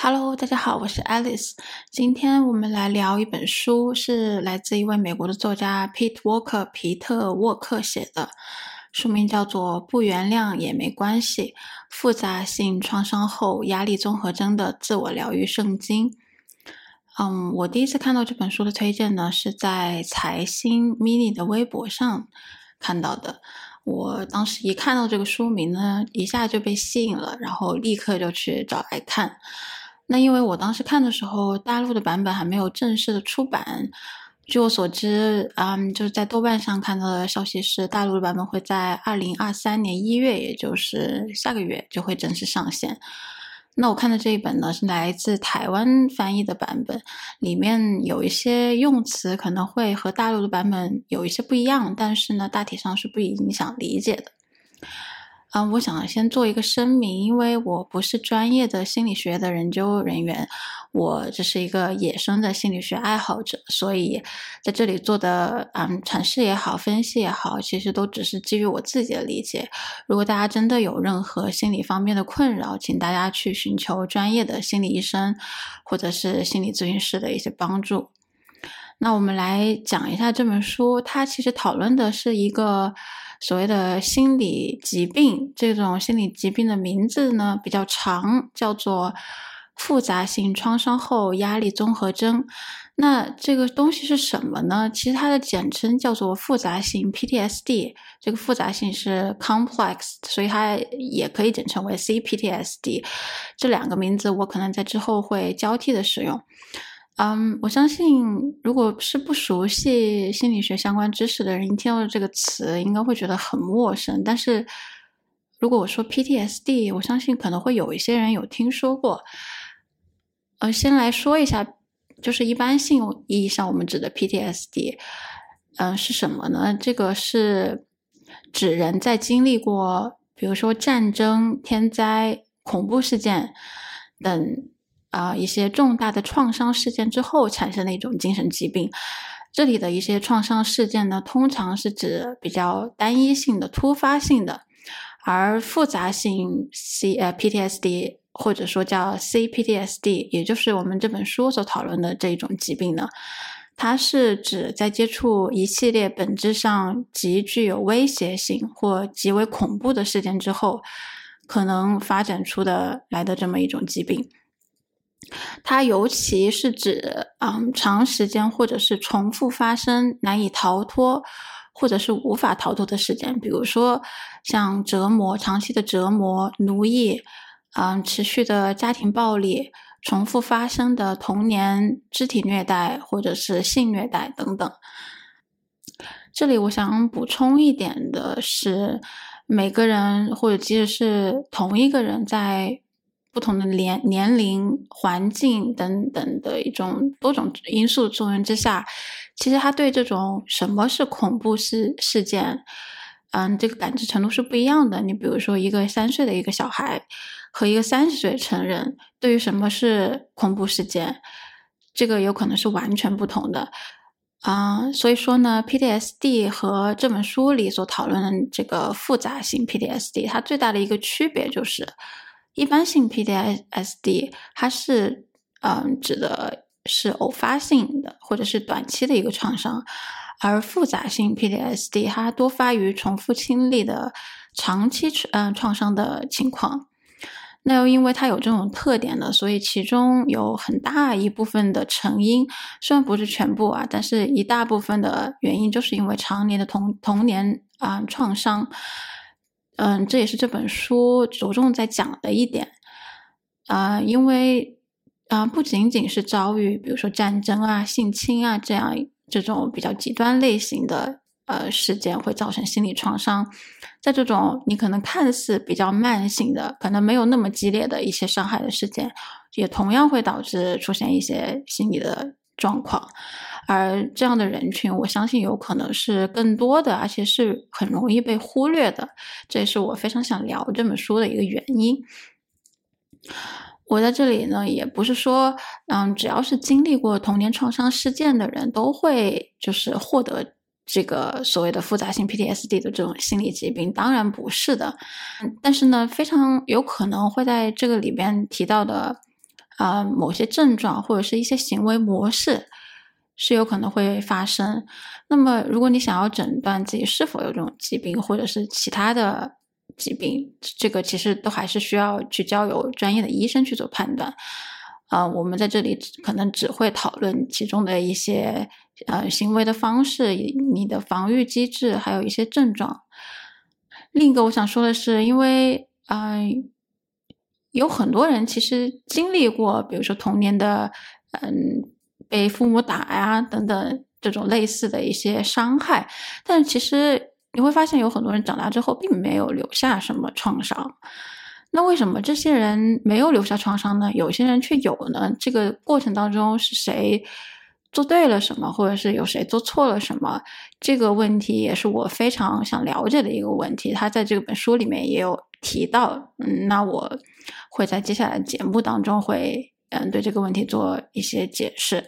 Hello，大家好，我是 Alice。今天我们来聊一本书，是来自一位美国的作家 Pete Walker 皮特沃克写的，书名叫做《不原谅也没关系：复杂性创伤后压力综合征的自我疗愈圣经》。嗯，我第一次看到这本书的推荐呢，是在财新 mini 的微博上看到的。我当时一看到这个书名呢，一下就被吸引了，然后立刻就去找来看。那因为我当时看的时候，大陆的版本还没有正式的出版。据我所知，嗯，就是在豆瓣上看到的消息是，大陆的版本会在二零二三年一月，也就是下个月就会正式上线。那我看的这一本呢，是来自台湾翻译的版本，里面有一些用词可能会和大陆的版本有一些不一样，但是呢，大体上是不影响理解的。嗯，我想先做一个声明，因为我不是专业的心理学的研究人员，我只是一个野生的心理学爱好者，所以在这里做的嗯阐释也好，分析也好，其实都只是基于我自己的理解。如果大家真的有任何心理方面的困扰，请大家去寻求专业的心理医生或者是心理咨询师的一些帮助。那我们来讲一下这本书，它其实讨论的是一个。所谓的心理疾病，这种心理疾病的名字呢比较长，叫做复杂性创伤后压力综合征。那这个东西是什么呢？其实它的简称叫做复杂性 PTSD。这个复杂性是 complex，所以它也可以简称为 CPTSD。这两个名字我可能在之后会交替的使用。嗯，我相信，如果是不熟悉心理学相关知识的人，听到这个词，应该会觉得很陌生。但是，如果我说 PTSD，我相信可能会有一些人有听说过。呃，先来说一下，就是一般性意义上我们指的 PTSD，嗯，是什么呢？这个是指人在经历过，比如说战争、天灾、恐怖事件等。啊，一些重大的创伤事件之后产生的一种精神疾病。这里的一些创伤事件呢，通常是指比较单一性的、突发性的，而复杂性 C 呃 PTSD 或者说叫 CPTSD，也就是我们这本书所讨论的这一种疾病呢，它是指在接触一系列本质上极具有威胁性或极为恐怖的事件之后，可能发展出的来的这么一种疾病。它尤其是指，嗯，长时间或者是重复发生、难以逃脱，或者是无法逃脱的事件，比如说像折磨、长期的折磨、奴役，嗯，持续的家庭暴力、重复发生的童年肢体虐待或者是性虐待等等。这里我想补充一点的是，每个人或者即使是同一个人在。不同的年年龄、环境等等的一种多种因素作用之下，其实他对这种什么是恐怖事事件，嗯，这个感知程度是不一样的。你比如说，一个三岁的一个小孩和一个三十岁成人，对于什么是恐怖事件，这个有可能是完全不同的。啊，所以说呢，PTSD 和这本书里所讨论的这个复杂性 PTSD，它最大的一个区别就是。一般性 PTSD 它是嗯指的是偶发性的或者是短期的一个创伤，而复杂性 PTSD 它多发于重复经历的长期嗯创伤的情况。那又因为它有这种特点呢，所以其中有很大一部分的成因，虽然不是全部啊，但是一大部分的原因就是因为常年的童童年啊创伤。嗯，这也是这本书着重在讲的一点啊，因为啊，不仅仅是遭遇，比如说战争啊、性侵啊这样这种比较极端类型的呃事件会造成心理创伤，在这种你可能看似比较慢性的、可能没有那么激烈的一些伤害的事件，也同样会导致出现一些心理的状况。而这样的人群，我相信有可能是更多的，而且是很容易被忽略的。这也是我非常想聊这本书的一个原因。我在这里呢，也不是说，嗯，只要是经历过童年创伤事件的人都会就是获得这个所谓的复杂性 PTSD 的这种心理疾病，当然不是的。但是呢，非常有可能会在这个里边提到的。啊某些症状或者是一些行为模式是有可能会发生。那么，如果你想要诊断自己是否有这种疾病，或者是其他的疾病，这个其实都还是需要去交由专业的医生去做判断。啊，我们在这里可能只会讨论其中的一些呃行为的方式、你的防御机制，还有一些症状。另一个我想说的是，因为嗯，有很多人其实经历过，比如说童年的嗯被父母打呀等等这种类似的一些伤害，但其实你会发现有很多人长大之后并没有留下什么创伤。那为什么这些人没有留下创伤呢？有些人却有呢？这个过程当中是谁做对了什么，或者是有谁做错了什么？这个问题也是我非常想了解的一个问题。他在这本书里面也有提到，嗯，那我会在接下来节目当中会嗯对这个问题做一些解释。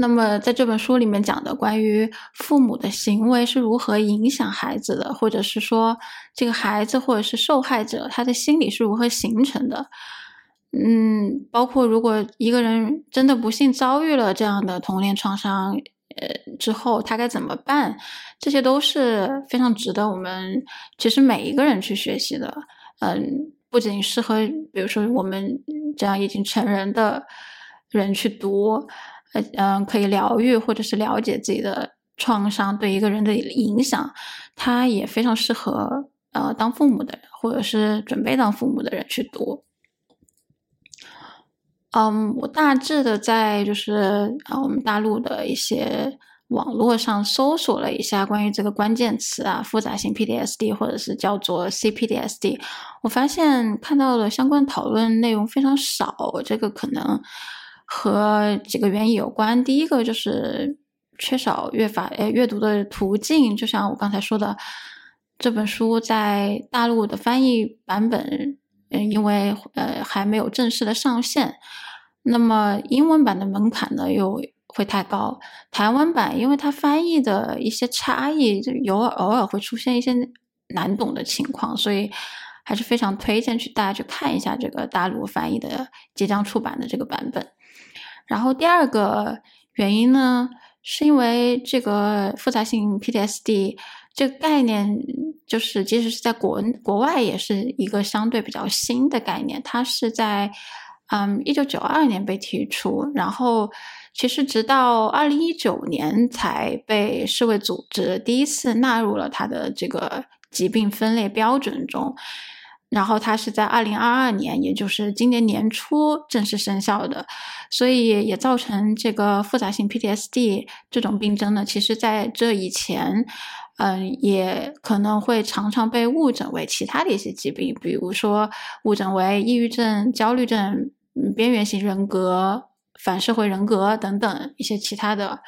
那么，在这本书里面讲的关于父母的行为是如何影响孩子的，或者是说这个孩子或者是受害者他的心理是如何形成的，嗯，包括如果一个人真的不幸遭遇了这样的童年创伤，呃，之后他该怎么办，这些都是非常值得我们其实每一个人去学习的，嗯，不仅适合比如说我们这样已经成人的人去读。呃嗯，可以疗愈或者是了解自己的创伤对一个人的影响，它也非常适合呃当父母的或者是准备当父母的人去读。嗯，我大致的在就是啊我们大陆的一些网络上搜索了一下关于这个关键词啊，复杂性 PTSD 或者是叫做 CPTSD，我发现看到的相关讨论内容非常少，这个可能。和几个原因有关。第一个就是缺少阅法呃阅读的途径，就像我刚才说的，这本书在大陆的翻译版本，嗯，因为呃还没有正式的上线，那么英文版的门槛呢又会太高。台湾版因为它翻译的一些差异，就有偶尔会出现一些难懂的情况，所以还是非常推荐去大家去看一下这个大陆翻译的即将出版的这个版本。然后第二个原因呢，是因为这个复杂性 PTSD 这个概念，就是即使是在国国外也是一个相对比较新的概念。它是在嗯一九九二年被提出，然后其实直到二零一九年才被世卫组织第一次纳入了它的这个疾病分类标准中。然后它是在二零二二年，也就是今年年初正式生效的，所以也造成这个复杂性 PTSD 这种病症呢，其实在这以前，嗯，也可能会常常被误诊为其他的一些疾病，比如说误诊为抑郁症、焦虑症、边缘型人格、反社会人格等等一些其他的。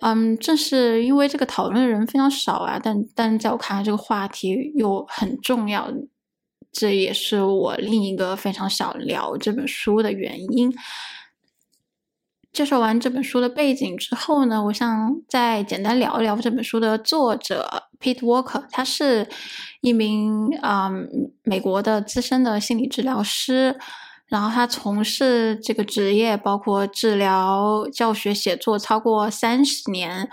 嗯，正是因为这个讨论的人非常少啊，但但在我看来，这个话题又很重要。这也是我另一个非常想聊这本书的原因。介绍完这本书的背景之后呢，我想再简单聊一聊这本书的作者 Pete Walker。他是一名啊美国的资深的心理治疗师，然后他从事这个职业，包括治疗、教学、写作，超过三十年。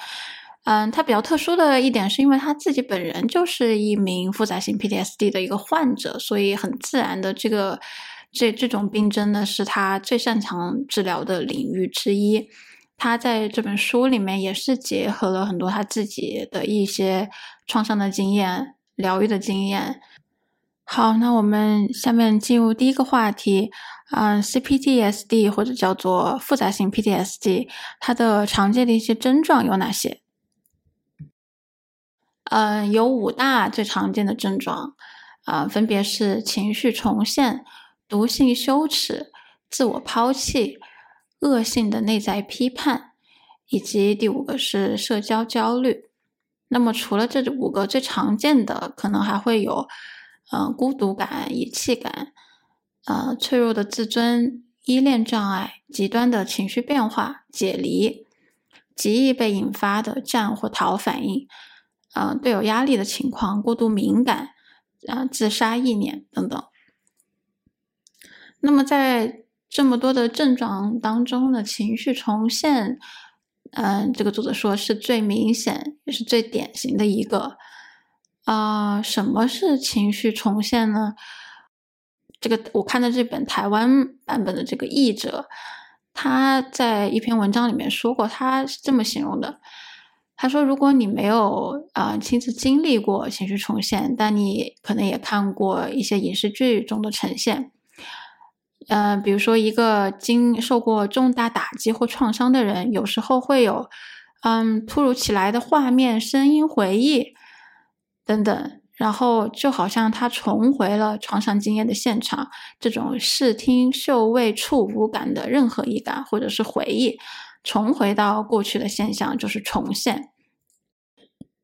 嗯，他比较特殊的一点是因为他自己本人就是一名复杂性 PTSD 的一个患者，所以很自然的，这个这这种病症呢是他最擅长治疗的领域之一。他在这本书里面也是结合了很多他自己的一些创伤的经验、疗愈的经验。好，那我们下面进入第一个话题，嗯，CPTSD 或者叫做复杂性 PTSD，它的常见的一些症状有哪些？嗯，有五大最常见的症状，啊，分别是情绪重现、毒性羞耻、自我抛弃、恶性的内在批判，以及第五个是社交焦虑。那么，除了这五个最常见的，可能还会有，嗯，孤独感、遗弃感，呃，脆弱的自尊、依恋障碍、极端的情绪变化、解离、极易被引发的战或逃反应。嗯，对有压力的情况，过度敏感，啊，自杀意念等等。那么在这么多的症状当中呢，情绪重现，嗯，这个作者说是最明显也是最典型的一个。啊，什么是情绪重现呢？这个我看的这本台湾版本的这个译者，他在一篇文章里面说过，他是这么形容的。他说：“如果你没有啊亲自经历过情绪重现，但你可能也看过一些影视剧中的呈现，呃，比如说一个经受过重大打击或创伤的人，有时候会有嗯突如其来的画面、声音、回忆等等。”然后就好像他重回了创伤经验的现场，这种视听嗅味触五感的任何一感或者是回忆，重回到过去的现象就是重现。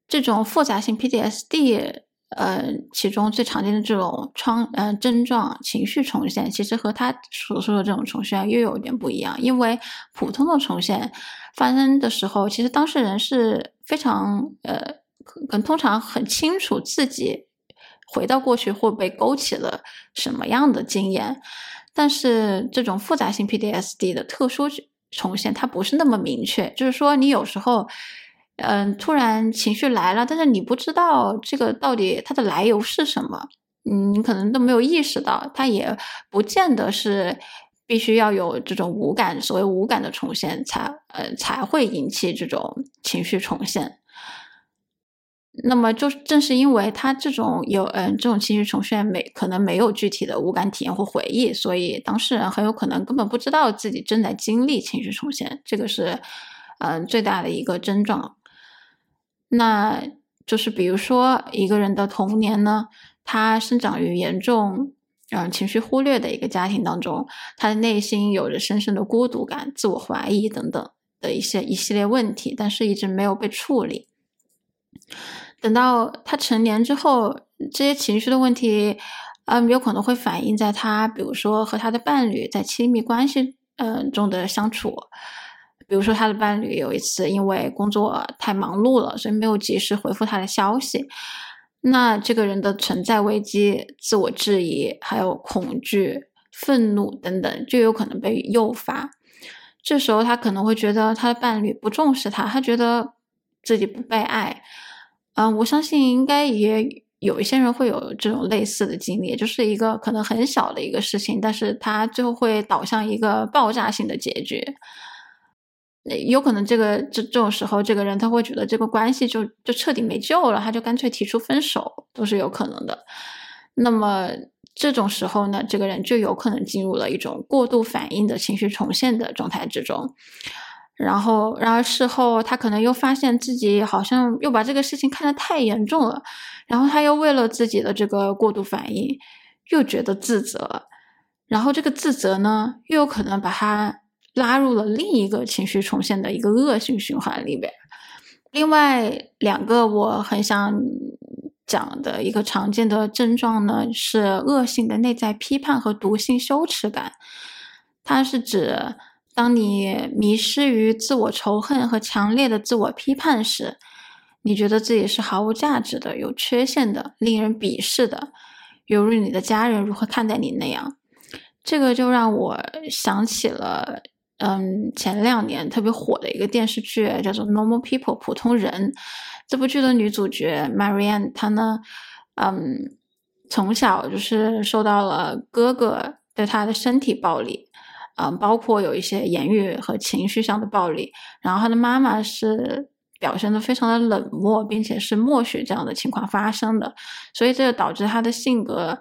这种复杂性 PTSD，呃，其中最常见的这种创呃症状情绪重现，其实和他所说的这种重现又有点不一样。因为普通的重现发生的时候，其实当事人是非常呃。可能通常很清楚自己回到过去会被勾起了什么样的经验，但是这种复杂性 PTSD 的特殊重现，它不是那么明确。就是说，你有时候，嗯，突然情绪来了，但是你不知道这个到底它的来由是什么，嗯，你可能都没有意识到，它也不见得是必须要有这种无感，所谓无感的重现才呃才会引起这种情绪重现。那么，就正是因为他这种有嗯这种情绪重现没可能没有具体的无感体验或回忆，所以当事人很有可能根本不知道自己正在经历情绪重现，这个是嗯最大的一个症状。那就是比如说一个人的童年呢，他生长于严重嗯情绪忽略的一个家庭当中，他的内心有着深深的孤独感、自我怀疑等等的一些一系列问题，但是一直没有被处理。等到他成年之后，这些情绪的问题，嗯，有可能会反映在他，比如说和他的伴侣在亲密关系，嗯中的相处。比如说他的伴侣有一次因为工作太忙碌了，所以没有及时回复他的消息，那这个人的存在危机、自我质疑、还有恐惧、愤怒等等，就有可能被诱发。这时候他可能会觉得他的伴侣不重视他，他觉得自己不被爱。嗯，我相信应该也有一些人会有这种类似的经历，就是一个可能很小的一个事情，但是他最后会导向一个爆炸性的结局。有可能这个这这种时候，这个人他会觉得这个关系就就彻底没救了，他就干脆提出分手，都是有可能的。那么这种时候呢，这个人就有可能进入了一种过度反应的情绪重现的状态之中。然后，然而事后他可能又发现自己好像又把这个事情看得太严重了，然后他又为了自己的这个过度反应，又觉得自责，然后这个自责呢，又有可能把他拉入了另一个情绪重现的一个恶性循环里边。另外两个我很想讲的一个常见的症状呢，是恶性的内在批判和毒性羞耻感，它是指。当你迷失于自我仇恨和强烈的自我批判时，你觉得自己是毫无价值的、有缺陷的、令人鄙视的，犹如你的家人如何看待你那样。这个就让我想起了，嗯，前两年特别火的一个电视剧，叫做《Normal People》普通人。这部剧的女主角 Marianne，她呢，嗯，从小就是受到了哥哥对她的身体暴力。嗯，包括有一些言语和情绪上的暴力，然后他的妈妈是表现的非常的冷漠，并且是默许这样的情况发生的，所以这就导致他的性格，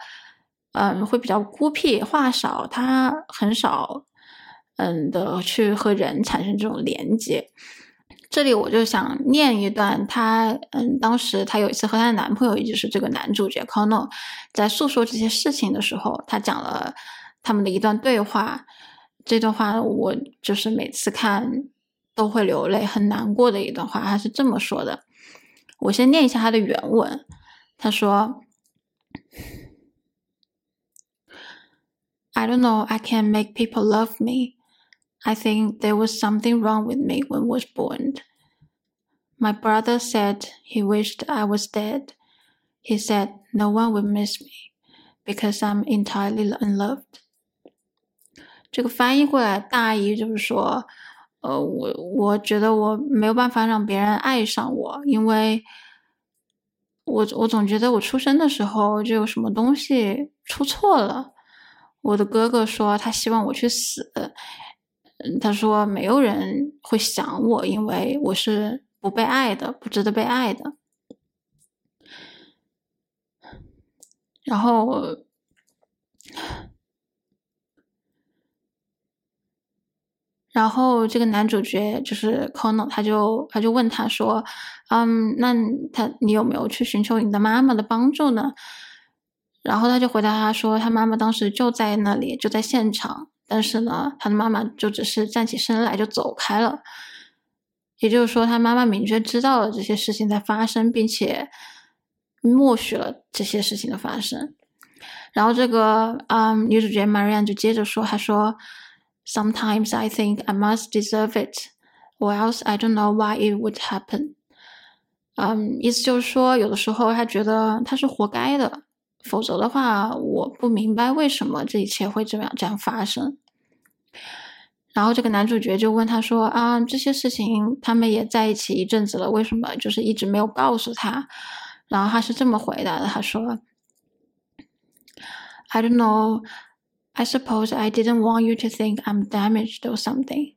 嗯，会比较孤僻，话少，他很少，嗯的去和人产生这种连接。这里我就想念一段，他，嗯，当时他有一次和他的男朋友，也就是这个男主角 Kono，在诉说这些事情的时候，他讲了他们的一段对话。这段话我就是每次看都会流泪，很难过的一段话。他是这么说的，我先念一下他的原文。他说：“I don't know. I can't make people love me. I think there was something wrong with me when I was born. My brother said he wished I was dead. He said no one would miss me because I'm entirely unloved.” 这个翻译过来大意就是说，呃，我我觉得我没有办法让别人爱上我，因为我我总觉得我出生的时候就有什么东西出错了。我的哥哥说他希望我去死，他说没有人会想我，因为我是不被爱的，不值得被爱的。然后，然后这个男主角就是 Kono，他就他就问他说：“嗯，那他你有没有去寻求你的妈妈的帮助呢？”然后他就回答他说：“他妈妈当时就在那里，就在现场，但是呢，他的妈妈就只是站起身来就走开了。也就是说，他妈妈明确知道了这些事情在发生，并且默许了这些事情的发生。然后这个嗯，女主角 Marian 就接着说：“她说，Sometimes I think I must deserve it, or else I don't know why it would happen。”嗯，意思就是说，有的时候他觉得他是活该的。否则的话，我不明白为什么这一切会这样这样发生。然后这个男主角就问他说：“啊，这些事情他们也在一起一阵子了，为什么就是一直没有告诉他？”然后他是这么回答的：“他说，I don't know. I suppose I didn't want you to think I'm damaged or something.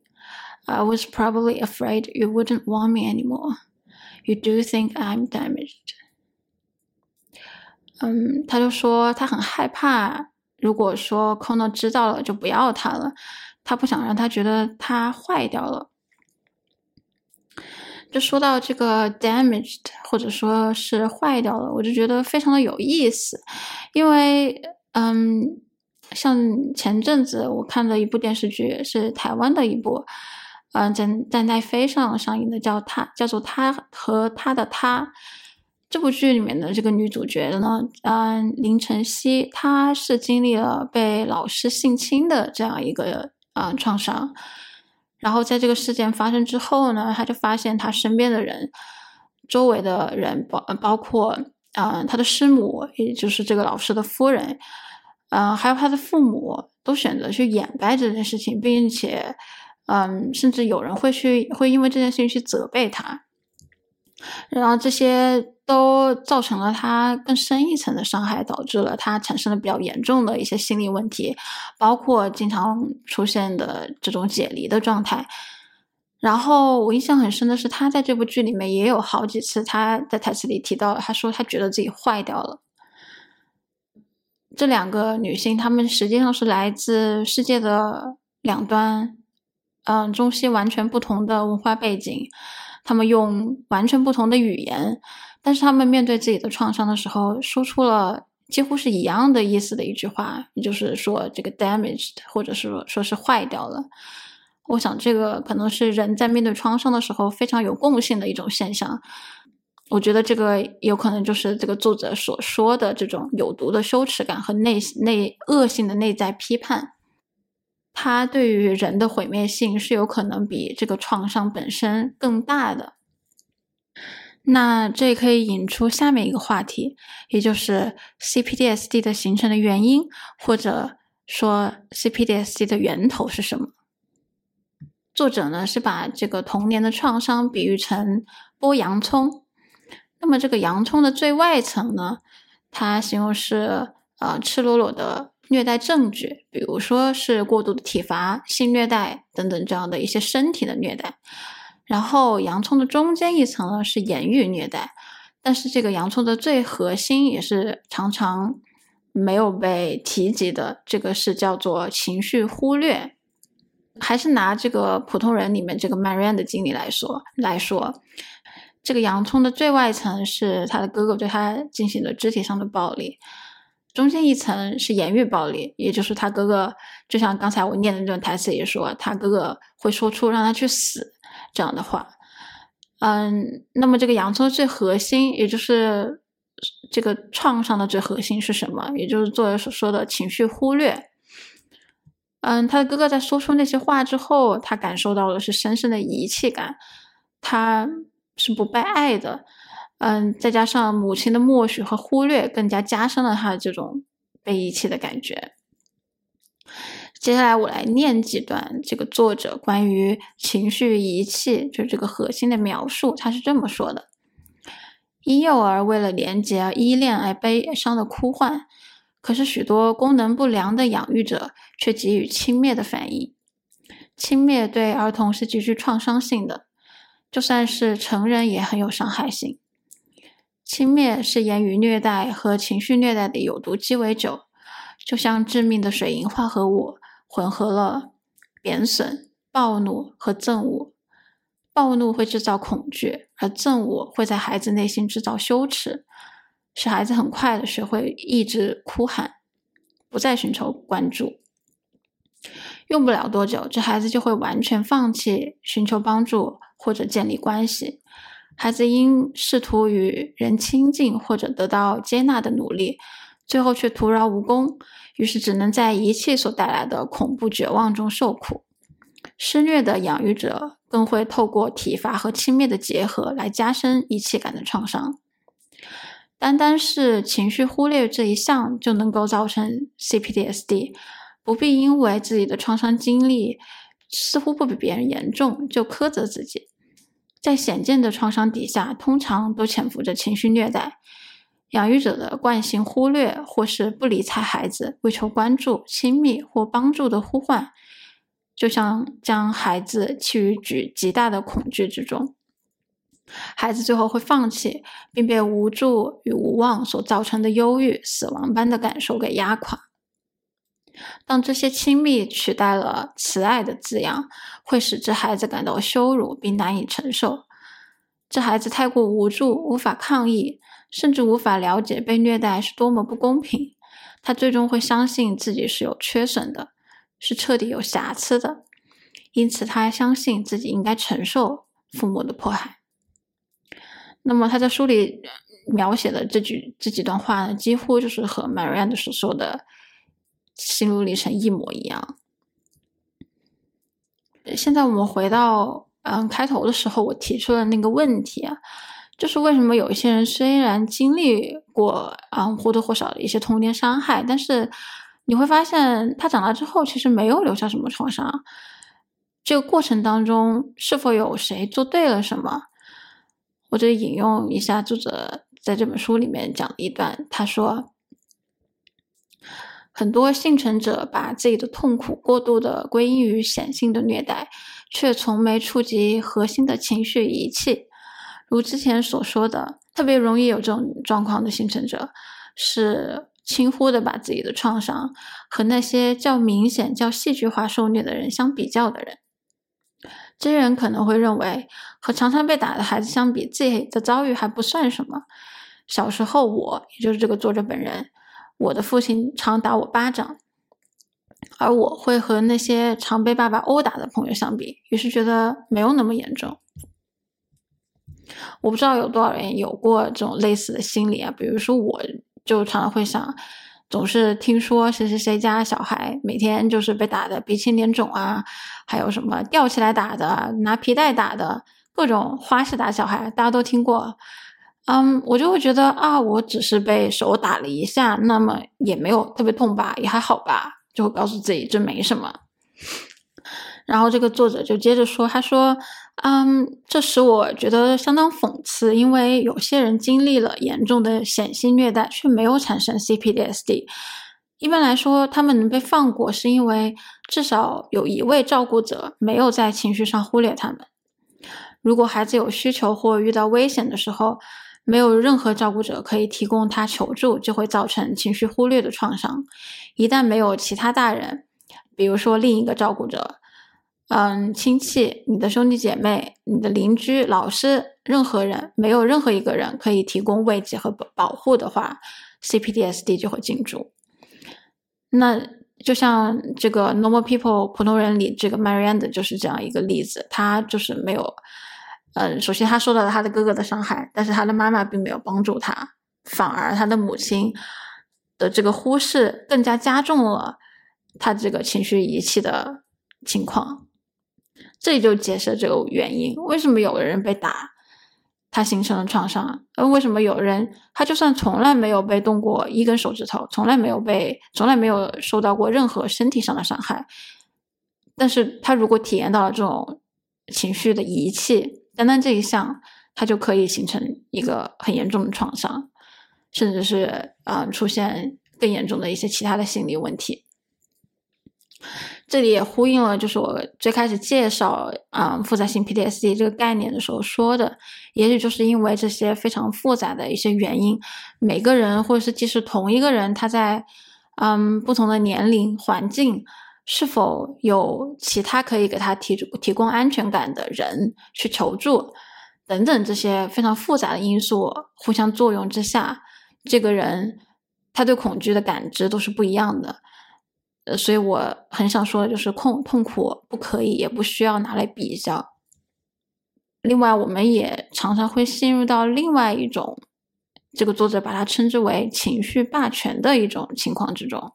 I was probably afraid you wouldn't want me anymore. You do think I'm damaged.” 嗯，他就说他很害怕，如果说 Kono 知道了就不要他了，他不想让他觉得他坏掉了。就说到这个 damaged，或者说是坏掉了，我就觉得非常的有意思，因为嗯，像前阵子我看的一部电视剧是台湾的一部，嗯，在在奈飞上上映的，叫他叫做他和他的他。这部剧里面的这个女主角呢，嗯，林晨曦，她是经历了被老师性侵的这样一个啊创伤，然后在这个事件发生之后呢，她就发现她身边的人，周围的人包包括嗯她的师母，也就是这个老师的夫人，嗯，还有他的父母，都选择去掩盖这件事情，并且，嗯，甚至有人会去会因为这件事情去责备他。然后这些都造成了他更深一层的伤害，导致了他产生了比较严重的一些心理问题，包括经常出现的这种解离的状态。然后我印象很深的是，他在这部剧里面也有好几次他在台词里提到，他说他觉得自己坏掉了。这两个女性，她们实际上是来自世界的两端，嗯，中西完全不同的文化背景。她们用完全不同的语言，但是她们面对自己的创伤的时候，说出了几乎是一样的意思的一句话，也就是说这个 damaged，或者是说是坏掉了。我想这个可能是人在面对创伤的时候非常有共性的一种现象。我觉得这个有可能就是这个作者所说的这种有毒的羞耻感和内内恶性的内在批判。它对于人的毁灭性是有可能比这个创伤本身更大的。那这可以引出下面一个话题，也就是 CPDSD 的形成的原因，或者说 CPDSD 的源头是什么？作者呢是把这个童年的创伤比喻成剥洋葱，那么这个洋葱的最外层呢，它形容是呃赤裸裸的。虐待证据，比如说是过度的体罚、性虐待等等这样的一些身体的虐待。然后洋葱的中间一层呢是言语虐待，但是这个洋葱的最核心也是常常没有被提及的，这个是叫做情绪忽略。还是拿这个普通人里面这个 Marianne 的经历来说来说，这个洋葱的最外层是他的哥哥对他进行的肢体上的暴力。中间一层是言语暴力，也就是他哥哥，就像刚才我念的那段台词也说，他哥哥会说出让他去死这样的话。嗯，那么这个洋葱最核心，也就是这个创伤的最核心是什么？也就是作者所说的情绪忽略。嗯，他的哥哥在说出那些话之后，他感受到的是深深的遗弃感，他是不被爱的。嗯，再加上母亲的默许和忽略，更加加深了他这种被遗弃的感觉。接下来我来念几段这个作者关于情绪遗弃，就这个核心的描述。他是这么说的：婴幼儿为了连接而依恋而悲伤的哭唤，可是许多功能不良的养育者却给予轻蔑的反应。轻蔑对儿童是极具创伤性的，就算是成人也很有伤害性。轻蔑是言语虐待和情绪虐待的有毒鸡尾酒，就像致命的水银化合物。混合了贬损、暴怒和憎恶。暴怒会制造恐惧，而憎恶会在孩子内心制造羞耻，使孩子很快的学会抑制哭喊，不再寻求关注。用不了多久，这孩子就会完全放弃寻求帮助或者建立关系。孩子因试图与人亲近或者得到接纳的努力，最后却徒劳无功。于是只能在遗弃所带来的恐怖绝望中受苦。施虐的养育者更会透过体罚和轻蔑的结合来加深遗弃感的创伤。单单是情绪忽略这一项就能够造成 CPTSD，不必因为自己的创伤经历似乎不比别人严重就苛责自己。在显见的创伤底下，通常都潜伏着情绪虐待。养育者的惯性忽略或是不理睬孩子为求关注、亲密或帮助的呼唤，就像将孩子弃于极极大的恐惧之中。孩子最后会放弃，并被无助与无望所造成的忧郁、死亡般的感受给压垮。当这些亲密取代了慈爱的字样，会使这孩子感到羞辱并难以承受。这孩子太过无助，无法抗议。甚至无法了解被虐待是多么不公平，他最终会相信自己是有缺损的，是彻底有瑕疵的，因此他相信自己应该承受父母的迫害。那么他在书里描写的这句这几段话呢，几乎就是和 Marianne 所说的心路历程一模一样。现在我们回到嗯开头的时候，我提出的那个问题啊。就是为什么有一些人虽然经历过啊或多或少的一些童年伤害，但是你会发现他长大之后其实没有留下什么创伤。这个过程当中是否有谁做对了什么？我这里引用一下作者在这本书里面讲的一段，他说：“很多幸存者把自己的痛苦过度的归因于显性的虐待，却从没触及核心的情绪遗弃。”如之前所说的，特别容易有这种状况的幸存者，是轻忽的把自己的创伤和那些较明显、较戏剧化受虐的人相比较的人。这些人可能会认为，和常常被打的孩子相比，自己的遭遇还不算什么。小时候，我也就是这个作者本人，我的父亲常打我巴掌，而我会和那些常被爸爸殴打的朋友相比，于是觉得没有那么严重。我不知道有多少人有过这种类似的心理啊，比如说，我就常常会想，总是听说谁谁谁家小孩每天就是被打的鼻青脸肿啊，还有什么吊起来打的、拿皮带打的，各种花式打小孩，大家都听过。嗯，我就会觉得啊，我只是被手打了一下，那么也没有特别痛吧，也还好吧，就会告诉自己这没什么。然后这个作者就接着说，他说。嗯，这使我觉得相当讽刺，因为有些人经历了严重的显性虐待，却没有产生 CPDSD。一般来说，他们能被放过，是因为至少有一位照顾者没有在情绪上忽略他们。如果孩子有需求或遇到危险的时候，没有任何照顾者可以提供他求助，就会造成情绪忽略的创伤。一旦没有其他大人，比如说另一个照顾者。嗯，亲戚、你的兄弟姐妹、你的邻居、老师，任何人，没有任何一个人可以提供慰藉和保保护的话，CPTSD 就会进驻。那就像这个 Normal People 普通人里，这个 Marianne 就是这样一个例子。他就是没有，嗯，首先他受到了他的哥哥的伤害，但是他的妈妈并没有帮助他，反而他的母亲的这个忽视更加加重了他这个情绪遗弃的情况。这里就解释这个原因：为什么有的人被打，他形成了创伤。而为什么有人他就算从来没有被动过一根手指头，从来没有被从来没有受到过任何身体上的伤害，但是他如果体验到了这种情绪的遗弃，单单这一项，他就可以形成一个很严重的创伤，甚至是啊出现更严重的一些其他的心理问题。这里也呼应了，就是我最开始介绍啊复杂性 PTSD 这个概念的时候说的，也许就是因为这些非常复杂的一些原因，每个人或者是即使同一个人，他在嗯不同的年龄环境，是否有其他可以给他提提供安全感的人去求助，等等这些非常复杂的因素互相作用之下，这个人他对恐惧的感知都是不一样的。呃，所以我很想说的就是，痛痛苦不可以，也不需要拿来比较。另外，我们也常常会陷入到另外一种，这个作者把它称之为情绪霸权的一种情况之中。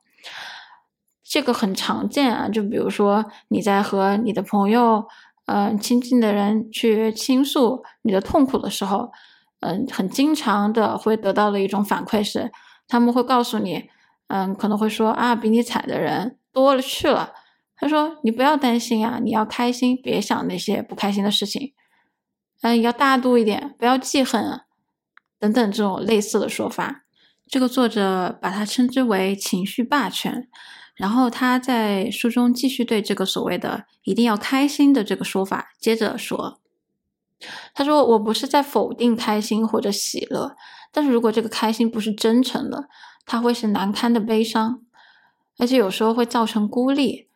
这个很常见啊，就比如说你在和你的朋友，嗯，亲近的人去倾诉你的痛苦的时候，嗯，很经常的会得到的一种反馈是，他们会告诉你。嗯，可能会说啊，比你惨的人多了去了。他说：“你不要担心啊，你要开心，别想那些不开心的事情。嗯，要大度一点，不要记恨啊，等等这种类似的说法。”这个作者把它称之为情绪霸权。然后他在书中继续对这个所谓的“一定要开心”的这个说法接着说：“他说，我不是在否定开心或者喜乐，但是如果这个开心不是真诚的。”它会是难堪的悲伤，而且有时候会造成孤立。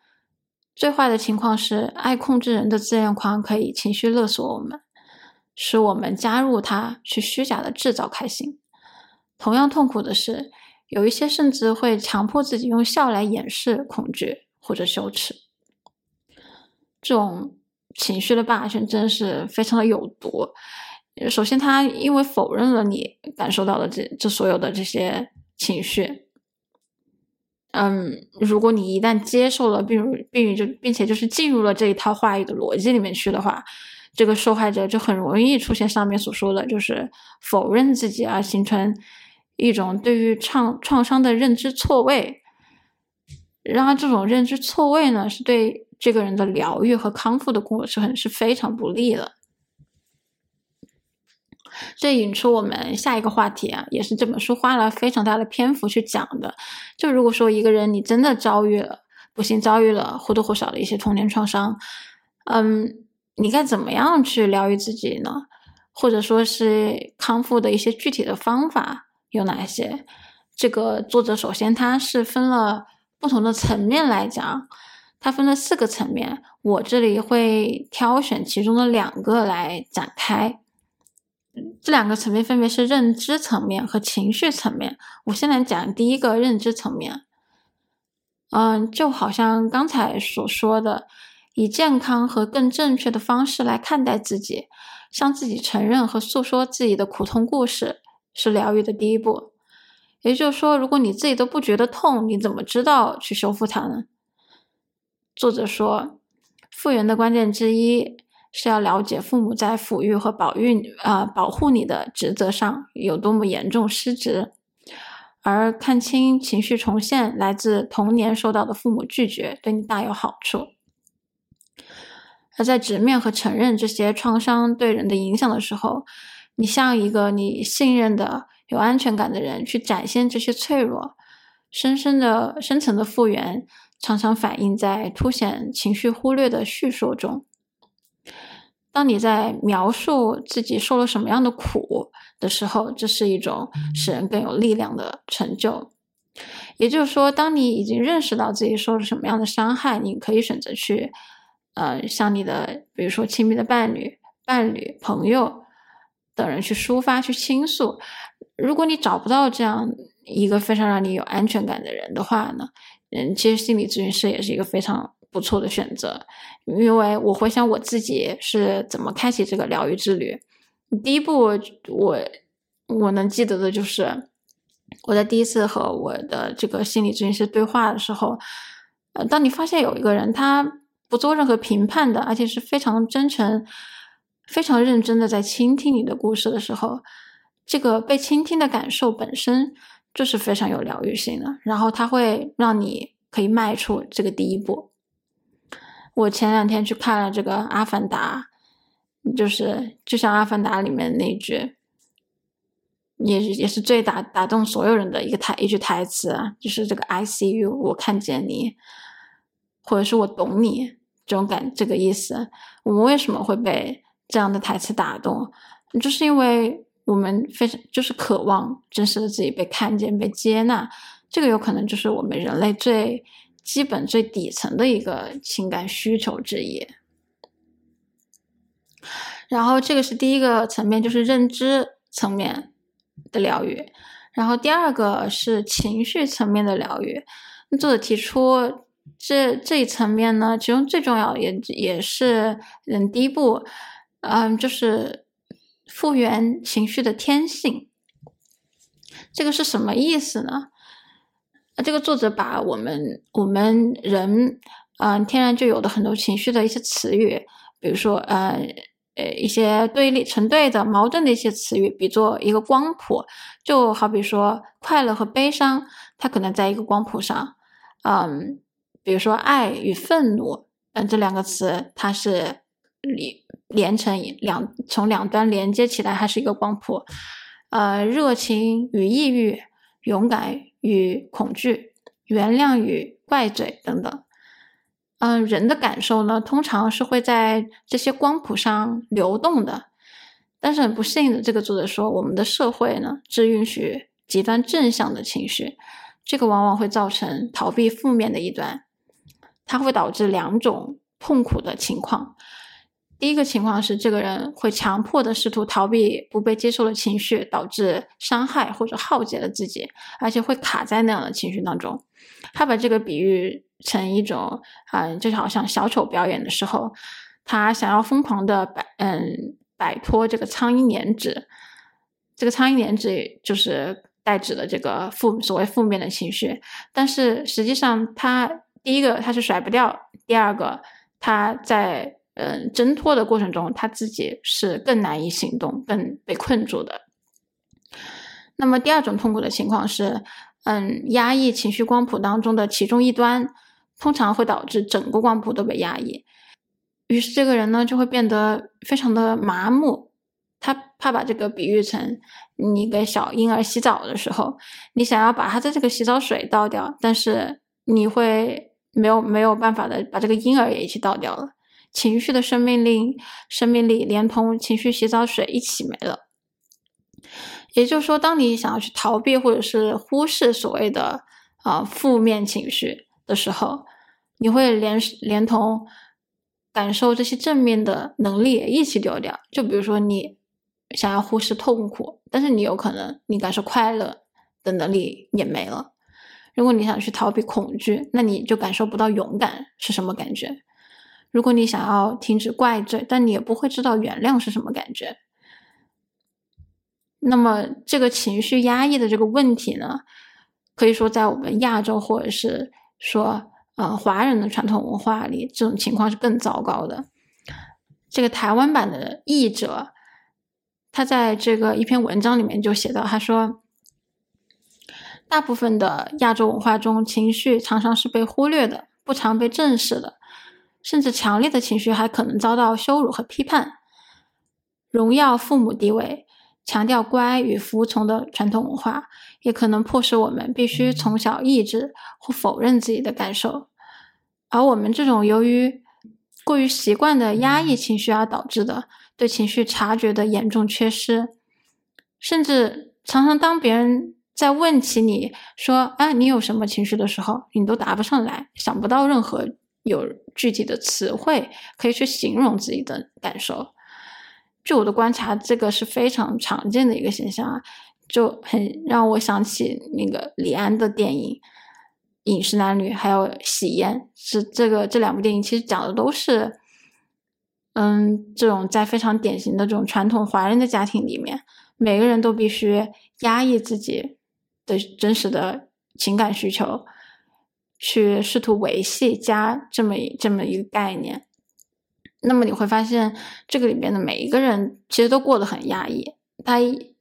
最坏的情况是，爱控制人的自恋狂可以情绪勒索我们，使我们加入他，去虚假的制造开心。同样痛苦的是，有一些甚至会强迫自己用笑来掩饰恐惧或者羞耻。这种情绪的霸权真的是非常的有毒。首先，他因为否认了你感受到的这这所有的这些。情绪，嗯，如果你一旦接受了，并并就并且就是进入了这一套话语的逻辑里面去的话，这个受害者就很容易出现上面所说的就是否认自己而形成一种对于创创伤的认知错位，然而这种认知错位呢，是对这个人的疗愈和康复的过程是非常不利的。这引出我们下一个话题啊，也是这本书花了非常大的篇幅去讲的。就如果说一个人你真的遭遇了不幸遭遇了或多或少的一些童年创伤，嗯，你该怎么样去疗愈自己呢？或者说是康复的一些具体的方法有哪些？这个作者首先他是分了不同的层面来讲，他分了四个层面，我这里会挑选其中的两个来展开。这两个层面分别是认知层面和情绪层面。我先来讲第一个认知层面。嗯，就好像刚才所说的，以健康和更正确的方式来看待自己，向自己承认和诉说自己的苦痛故事，是疗愈的第一步。也就是说，如果你自己都不觉得痛，你怎么知道去修复它呢？作者说，复原的关键之一。是要了解父母在抚育和保育啊保护你的职责上有多么严重失职，而看清情绪重现来自童年受到的父母拒绝，对你大有好处。而在直面和承认这些创伤对人的影响的时候，你像一个你信任的、有安全感的人去展现这些脆弱，深深的、深层的复原，常常反映在凸显情绪忽略的叙述中。当你在描述自己受了什么样的苦的时候，这是一种使人更有力量的成就。也就是说，当你已经认识到自己受了什么样的伤害，你可以选择去，呃，向你的，比如说亲密的伴侣、伴侣、朋友等人去抒发、去倾诉。如果你找不到这样一个非常让你有安全感的人的话呢，嗯，其实心理咨询师也是一个非常。不错的选择，因为我回想我自己是怎么开启这个疗愈之旅。第一步，我我能记得的就是我在第一次和我的这个心理咨询师对话的时候，呃，当你发现有一个人他不做任何评判的，而且是非常真诚、非常认真的在倾听你的故事的时候，这个被倾听的感受本身就是非常有疗愈性的，然后它会让你可以迈出这个第一步。我前两天去看了这个《阿凡达》，就是就像《阿凡达》里面那句，也是也是最打打动所有人的一个台一句台词啊，就是这个 “I see you”，我看见你，或者是我懂你这种感这个意思。我们为什么会被这样的台词打动？就是因为我们非常就是渴望真实的自己被看见、被接纳，这个有可能就是我们人类最。基本最底层的一个情感需求之一，然后这个是第一个层面，就是认知层面的疗愈，然后第二个是情绪层面的疗愈。作者提出这这一层面呢，其中最重要也也是嗯第一步，嗯就是复原情绪的天性。这个是什么意思呢？这个作者把我们我们人，嗯，天然就有的很多情绪的一些词语，比如说，呃，呃，一些对立、成对的、矛盾的一些词语，比作一个光谱，就好比说快乐和悲伤，它可能在一个光谱上，嗯，比如说爱与愤怒，嗯，这两个词它是连成两，从两端连接起来，它是一个光谱，呃，热情与抑郁，勇敢。与恐惧、原谅与怪罪等等，嗯，人的感受呢，通常是会在这些光谱上流动的。但是很不幸的，这个作者说，我们的社会呢，只允许极端正向的情绪，这个往往会造成逃避负面的一端，它会导致两种痛苦的情况。第一个情况是，这个人会强迫的试图逃避不被接受的情绪，导致伤害或者耗竭了自己，而且会卡在那样的情绪当中。他把这个比喻成一种，嗯，就好像小丑表演的时候，他想要疯狂的摆，嗯，摆脱这个苍蝇粘纸。这个苍蝇粘纸就是代指的这个负所谓负面的情绪，但是实际上他第一个他是甩不掉，第二个他在。嗯，挣脱的过程中，他自己是更难以行动、更被困住的。那么，第二种痛苦的情况是，嗯，压抑情绪光谱当中的其中一端，通常会导致整个光谱都被压抑。于是，这个人呢就会变得非常的麻木。他怕把这个比喻成你给小婴儿洗澡的时候，你想要把他的这个洗澡水倒掉，但是你会没有没有办法的把这个婴儿也一起倒掉了。情绪的生命力，生命力连同情绪洗澡水一起没了。也就是说，当你想要去逃避或者是忽视所谓的啊负面情绪的时候，你会连连同感受这些正面的能力也一起丢掉。就比如说，你想要忽视痛苦，但是你有可能你感受快乐的能力也没了。如果你想去逃避恐惧，那你就感受不到勇敢是什么感觉。如果你想要停止怪罪，但你也不会知道原谅是什么感觉。那么，这个情绪压抑的这个问题呢，可以说在我们亚洲或者是说呃华人的传统文化里，这种情况是更糟糕的。这个台湾版的译者，他在这个一篇文章里面就写到，他说，大部分的亚洲文化中，情绪常常是被忽略的，不常被正视的。甚至强烈的情绪还可能遭到羞辱和批判。荣耀父母地位、强调乖与服从的传统文化，也可能迫使我们必须从小抑制或否认自己的感受。而我们这种由于过于习惯的压抑情绪而导致的对情绪察觉的严重缺失，甚至常常当别人在问起你说“啊，你有什么情绪”的时候，你都答不上来，想不到任何。有具体的词汇可以去形容自己的感受。据我的观察，这个是非常常见的一个现象啊，就很让我想起那个李安的电影《饮食男女》还有《喜宴》，是这个这两部电影其实讲的都是，嗯，这种在非常典型的这种传统华人的家庭里面，每个人都必须压抑自己的真实的情感需求。去试图维系家这么这么一个概念，那么你会发现，这个里边的每一个人其实都过得很压抑，他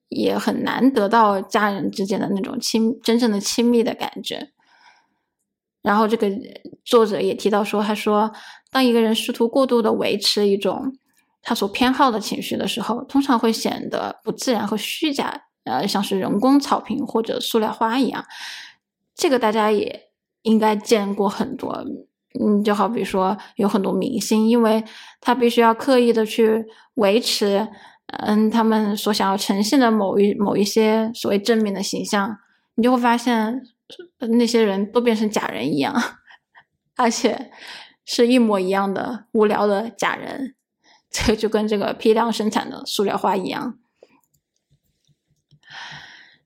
也很难得到家人之间的那种亲真正的亲密的感觉。然后这个作者也提到说，他说，当一个人试图过度的维持一种他所偏好的情绪的时候，通常会显得不自然和虚假，呃，像是人工草坪或者塑料花一样。这个大家也应该见过很多，嗯，就好比说有很多明星，因为他必须要刻意的去维持，嗯，他们所想要呈现的某一某一些所谓正面的形象，你就会发现。那些人都变成假人一样，而且是一模一样的无聊的假人，这就跟这个批量生产的塑料花一样。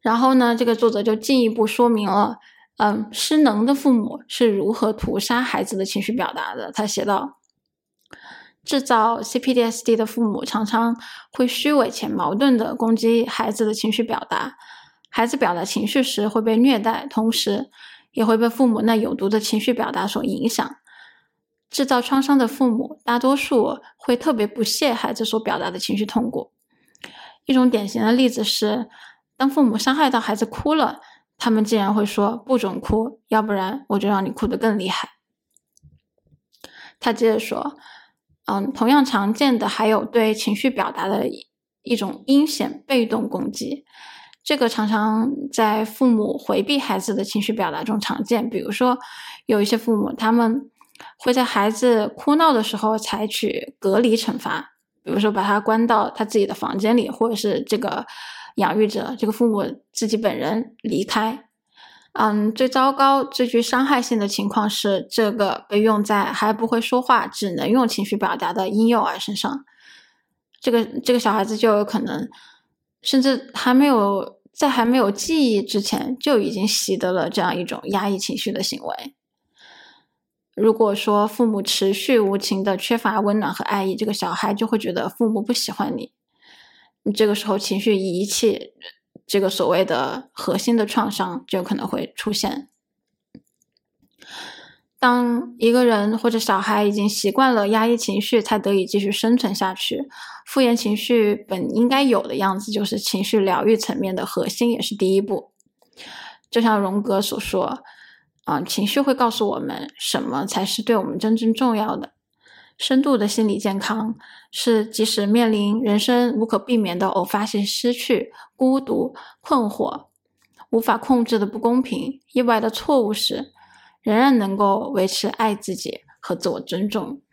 然后呢，这个作者就进一步说明了，嗯，失能的父母是如何屠杀孩子的情绪表达的。他写道：制造 CPDSD 的父母常常会虚伪且矛盾的攻击孩子的情绪表达。孩子表达情绪时会被虐待，同时也会被父母那有毒的情绪表达所影响。制造创伤的父母大多数会特别不屑孩子所表达的情绪痛苦。一种典型的例子是，当父母伤害到孩子哭了，他们竟然会说：“不准哭，要不然我就让你哭得更厉害。”他接着说：“嗯，同样常见的还有对情绪表达的一种阴险被动攻击。”这个常常在父母回避孩子的情绪表达中常见，比如说，有一些父母他们会在孩子哭闹的时候采取隔离惩罚，比如说把他关到他自己的房间里，或者是这个养育者这个父母自己本人离开。嗯，最糟糕、最具伤害性的情况是这个被用在还不会说话、只能用情绪表达的婴幼儿身上，这个这个小孩子就有可能。甚至还没有在还没有记忆之前，就已经习得了这样一种压抑情绪的行为。如果说父母持续无情的缺乏温暖和爱意，这个小孩就会觉得父母不喜欢你。这个时候，情绪遗弃这个所谓的核心的创伤就可能会出现。当一个人或者小孩已经习惯了压抑情绪，才得以继续生存下去。复原情绪本应该有的样子，就是情绪疗愈层面的核心，也是第一步。就像荣格所说，啊，情绪会告诉我们什么才是对我们真正重要的。深度的心理健康是，即使面临人生无可避免的偶发性失去、孤独、困惑、无法控制的不公平、意外的错误时。仍然能够维持爱自己和自我尊重。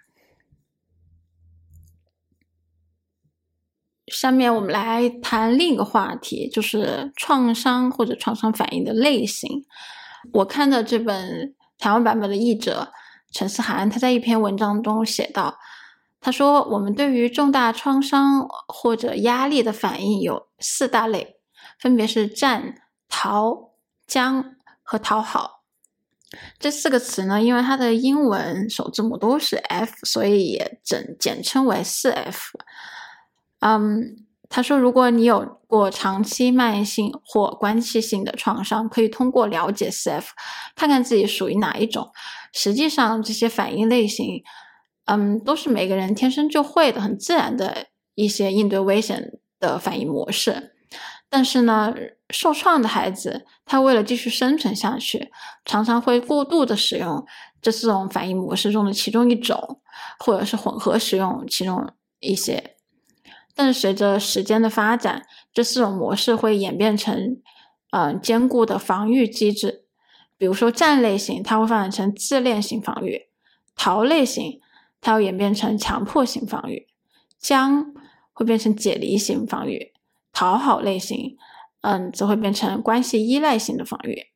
下面我们来谈另一个话题，就是创伤或者创伤反应的类型。我看的这本台湾版本的译者陈思涵，他在一篇文章中写道：“他说，我们对于重大创伤或者压力的反应有四大类，分别是战、逃、僵和讨好。”这四个词呢，因为它的英文首字母都是 F，所以也整简称为四 F。嗯，他说，如果你有过长期慢性或关系性的创伤，可以通过了解四 F，看看自己属于哪一种。实际上，这些反应类型，嗯，都是每个人天生就会的、很自然的一些应对危险的反应模式。但是呢，受创的孩子，他为了继续生存下去，常常会过度的使用这四种反应模式中的其中一种，或者是混合使用其中一些。但是随着时间的发展，这四种模式会演变成，嗯，坚固的防御机制。比如说战类型，它会发展成自恋型防御；逃类型，它会演变成强迫性防御；僵会变成解离型防御。讨好类型，嗯，则会变成关系依赖型的防御。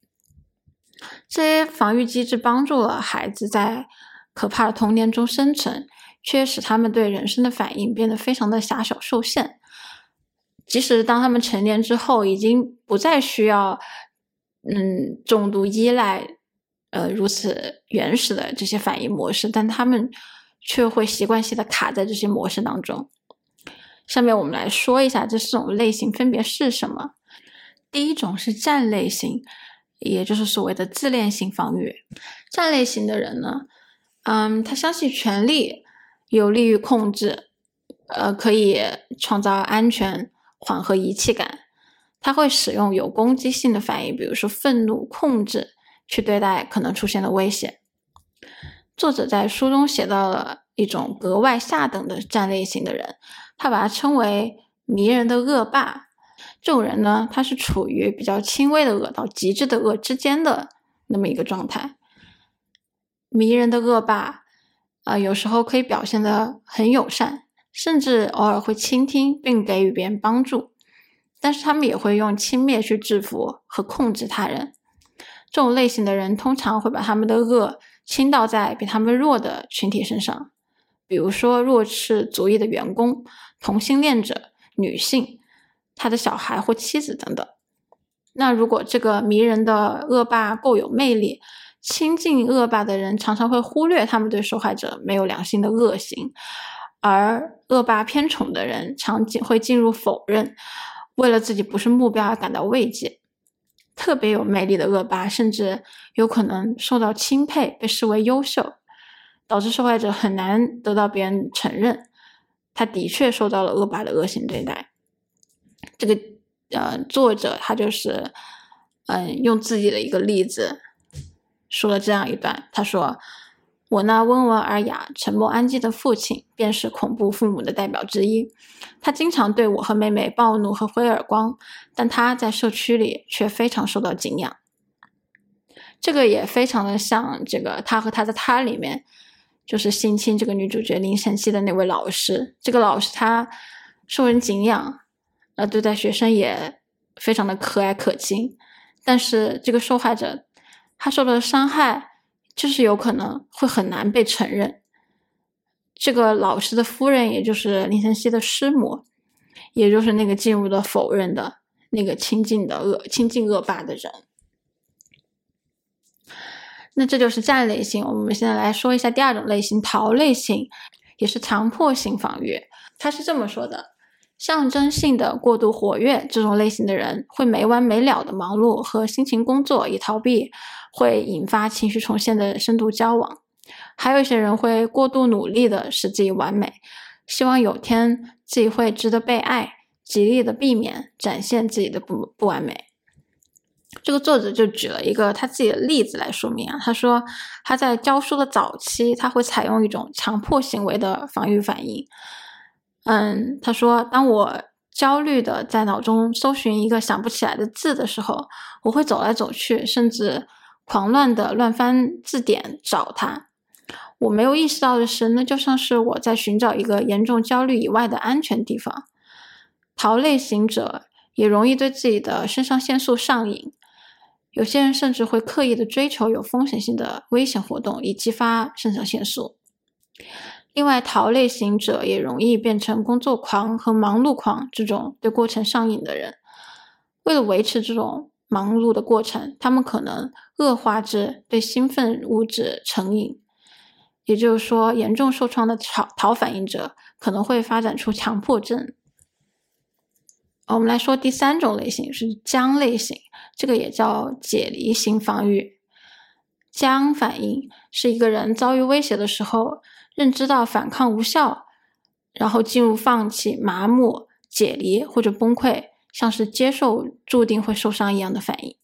这些防御机制帮助了孩子在可怕的童年中生存，却使他们对人生的反应变得非常的狭小受限。即使当他们成年之后，已经不再需要，嗯，重度依赖，呃，如此原始的这些反应模式，但他们却会习惯性的卡在这些模式当中。下面我们来说一下这四种类型分别是什么。第一种是战类型，也就是所谓的自恋型防御。战类型的人呢，嗯，他相信权力有利于控制，呃，可以创造安全、缓和遗弃感。他会使用有攻击性的反应，比如说愤怒、控制，去对待可能出现的威胁。作者在书中写到了一种格外下等的战略型的人，他把它称为“迷人的恶霸”。这种人呢，他是处于比较轻微的恶到极致的恶之间的那么一个状态。迷人的恶霸，啊，有时候可以表现得很友善，甚至偶尔会倾听并给予别人帮助。但是他们也会用轻蔑去制服和控制他人。这种类型的人通常会把他们的恶倾倒在比他们弱的群体身上，比如说弱势族裔的员工、同性恋者、女性、他的小孩或妻子等等。那如果这个迷人的恶霸够有魅力，亲近恶霸的人常常会忽略他们对受害者没有良心的恶行，而恶霸偏宠的人常会进入否认。为了自己不是目标而感到慰藉，特别有魅力的恶霸甚至有可能受到钦佩，被视为优秀，导致受害者很难得到别人承认他的确受到了恶霸的恶性对待。这个呃，作者他就是嗯，用自己的一个例子说了这样一段，他说。我那温文尔雅、沉默安静的父亲，便是恐怖父母的代表之一。他经常对我和妹妹暴怒和挥耳光，但他在社区里却非常受到敬仰。这个也非常的像这个他和他的他里面，就是性侵这个女主角林晨曦的那位老师。这个老师他受人敬仰，呃，对待学生也非常的和蔼可亲。但是这个受害者，他受到的伤害。就是有可能会很难被承认。这个老师的夫人，也就是林晨曦的师母，也就是那个进入了否认的那个亲近的恶亲近恶霸的人。那这就是战类型。我们现在来说一下第二种类型——逃类型，也是强迫性防御。他是这么说的。象征性的过度活跃，这种类型的人会没完没了的忙碌和辛勤工作以逃避会引发情绪重现的深度交往。还有一些人会过度努力的使自己完美，希望有天自己会值得被爱，极力的避免展现自己的不不完美。这个作者就举了一个他自己的例子来说明啊，他说他在教书的早期，他会采用一种强迫行为的防御反应。嗯，他说，当我焦虑的在脑中搜寻一个想不起来的字的时候，我会走来走去，甚至狂乱的乱翻字典找它。我没有意识到的是，那就像是我在寻找一个严重焦虑以外的安全地方。逃类型者也容易对自己的肾上腺素上瘾，有些人甚至会刻意的追求有风险性的危险活动，以激发肾上腺素。另外，逃类型者也容易变成工作狂和忙碌狂这种对过程上瘾的人。为了维持这种忙碌的过程，他们可能恶化至对兴奋物质成瘾。也就是说，严重受创的逃逃反应者可能会发展出强迫症。我们来说第三种类型是僵类型，这个也叫解离型防御。僵反应是一个人遭遇威胁的时候。认知到反抗无效，然后进入放弃、麻木、解离或者崩溃，像是接受注定会受伤一样的反应。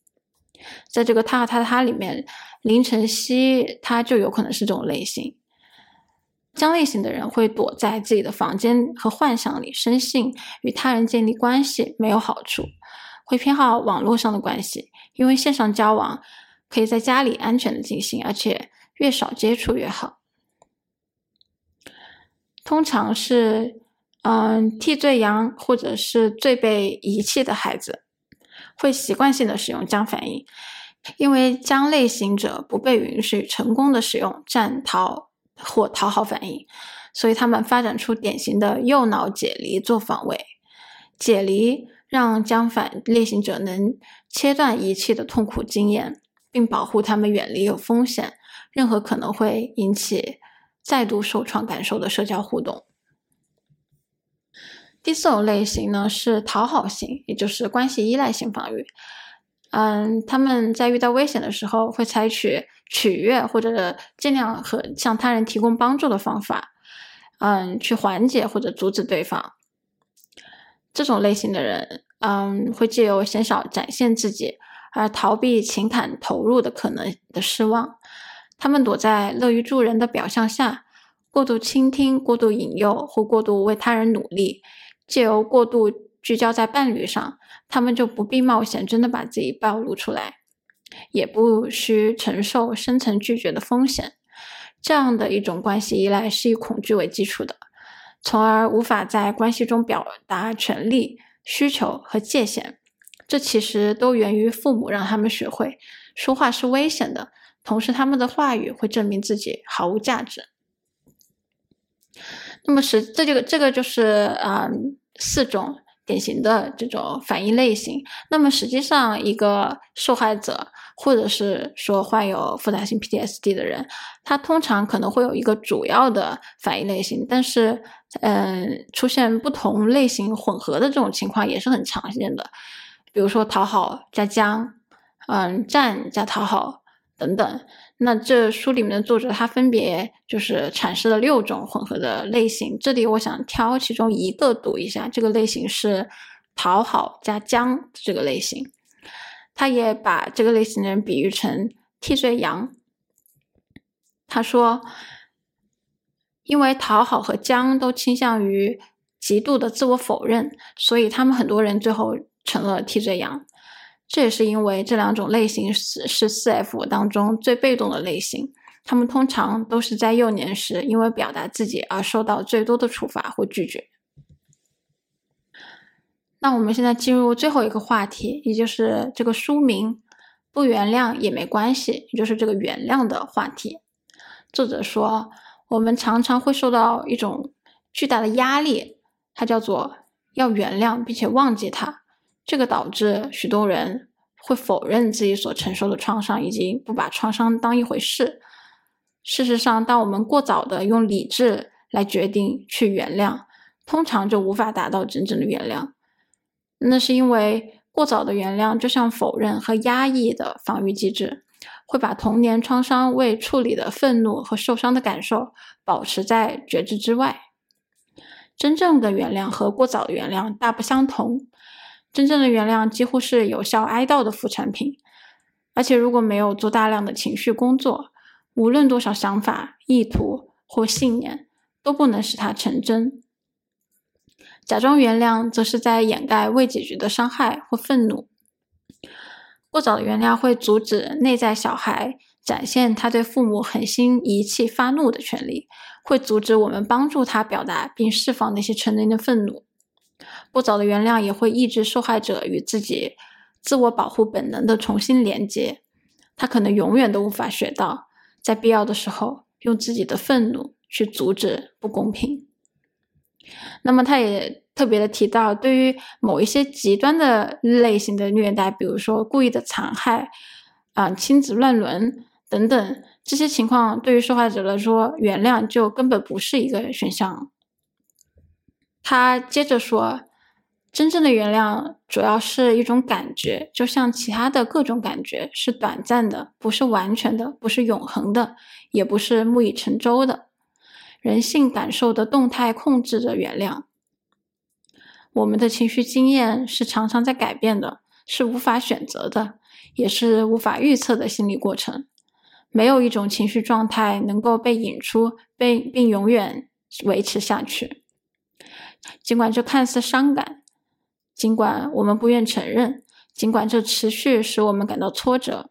在这个他和他他里面，林晨曦他就有可能是这种类型。将类型的人会躲在自己的房间和幻想里，深信与他人建立关系没有好处，会偏好网络上的关系，因为线上交往可以在家里安全的进行，而且越少接触越好。通常是，嗯，替罪羊或者是最被遗弃的孩子，会习惯性的使用僵反应，因为僵类型者不被允许成功的使用战逃或讨好反应，所以他们发展出典型的右脑解离做防卫。解离让僵反类型者能切断遗弃的痛苦经验，并保护他们远离有风险、任何可能会引起。再度受创感受的社交互动。第四种类型呢是讨好型，也就是关系依赖型防御。嗯，他们在遇到危险的时候会采取取悦或者尽量和向他人提供帮助的方法。嗯，去缓解或者阻止对方。这种类型的人，嗯，会借由减少展现自己，而逃避情感投入的可能的失望。他们躲在乐于助人的表象下，过度倾听、过度引诱或过度为他人努力，借由过度聚焦在伴侣上，他们就不必冒险真的把自己暴露出来，也不需承受深层拒绝的风险。这样的一种关系依赖是以恐惧为基础的。从而无法在关系中表达权利、需求和界限，这其实都源于父母让他们学会说话是危险的，同时他们的话语会证明自己毫无价值。那么实这这个这个就是啊四种典型的这种反应类型。那么实际上一个受害者。或者是说患有复杂性 PTSD 的人，他通常可能会有一个主要的反应类型，但是，嗯，出现不同类型混合的这种情况也是很常见的。比如说讨好加僵，嗯，战加讨好等等。那这书里面的作者他分别就是阐释了六种混合的类型，这里我想挑其中一个读一下，这个类型是讨好加僵这个类型。他也把这个类型的人比喻成替罪羊。他说，因为讨好和僵都倾向于极度的自我否认，所以他们很多人最后成了替罪羊。这也是因为这两种类型是是四 F 当中最被动的类型，他们通常都是在幼年时因为表达自己而受到最多的处罚或拒绝。那我们现在进入最后一个话题，也就是这个书名“不原谅也没关系”，也就是这个原谅的话题。作者说，我们常常会受到一种巨大的压力，它叫做要原谅并且忘记它。这个导致许多人会否认自己所承受的创伤，以及不把创伤当一回事。事实上，当我们过早的用理智来决定去原谅，通常就无法达到真正的原谅。那是因为过早的原谅就像否认和压抑的防御机制，会把童年创伤未处理的愤怒和受伤的感受保持在觉知之外。真正的原谅和过早的原谅大不相同。真正的原谅几乎是有效哀悼的副产品，而且如果没有做大量的情绪工作，无论多少想法、意图或信念，都不能使它成真。假装原谅，则是在掩盖未解决的伤害或愤怒。过早的原谅会阻止内在小孩展现他对父母狠心遗弃发怒的权利，会阻止我们帮助他表达并释放那些成年的愤怒。过早的原谅也会抑制受害者与自己自我保护本能的重新连接。他可能永远都无法学到，在必要的时候用自己的愤怒去阻止不公平。那么，他也特别的提到，对于某一些极端的类型的虐待，比如说故意的残害、啊亲子乱伦等等这些情况，对于受害者来说，原谅就根本不是一个选项。他接着说，真正的原谅主要是一种感觉，就像其他的各种感觉，是短暂的，不是完全的，不是永恒的，也不是木已成舟的。人性感受的动态控制着原谅。我们的情绪经验是常常在改变的，是无法选择的，也是无法预测的心理过程。没有一种情绪状态能够被引出，被并永远维持下去。尽管这看似伤感，尽管我们不愿承认，尽管这持续使我们感到挫折，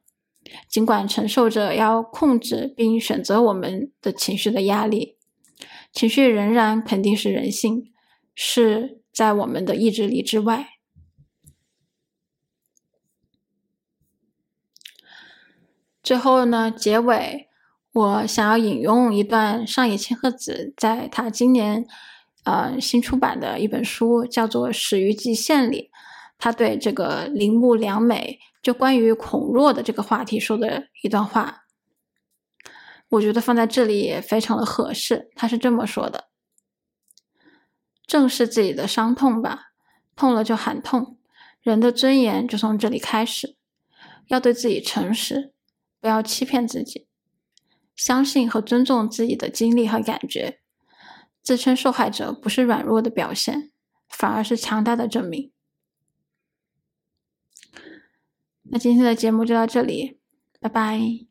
尽管承受着要控制并选择我们的情绪的压力。情绪仍然肯定是人性，是在我们的意志力之外。最后呢，结尾我想要引用一段上野千鹤子在他今年呃新出版的一本书，叫做《始于极限》里，他对这个铃木良美就关于恐弱的这个话题说的一段话。我觉得放在这里也非常的合适。他是这么说的：“正视自己的伤痛吧，痛了就喊痛。人的尊严就从这里开始。要对自己诚实，不要欺骗自己，相信和尊重自己的经历和感觉。自称受害者不是软弱的表现，反而是强大的证明。那今天的节目就到这里，拜拜。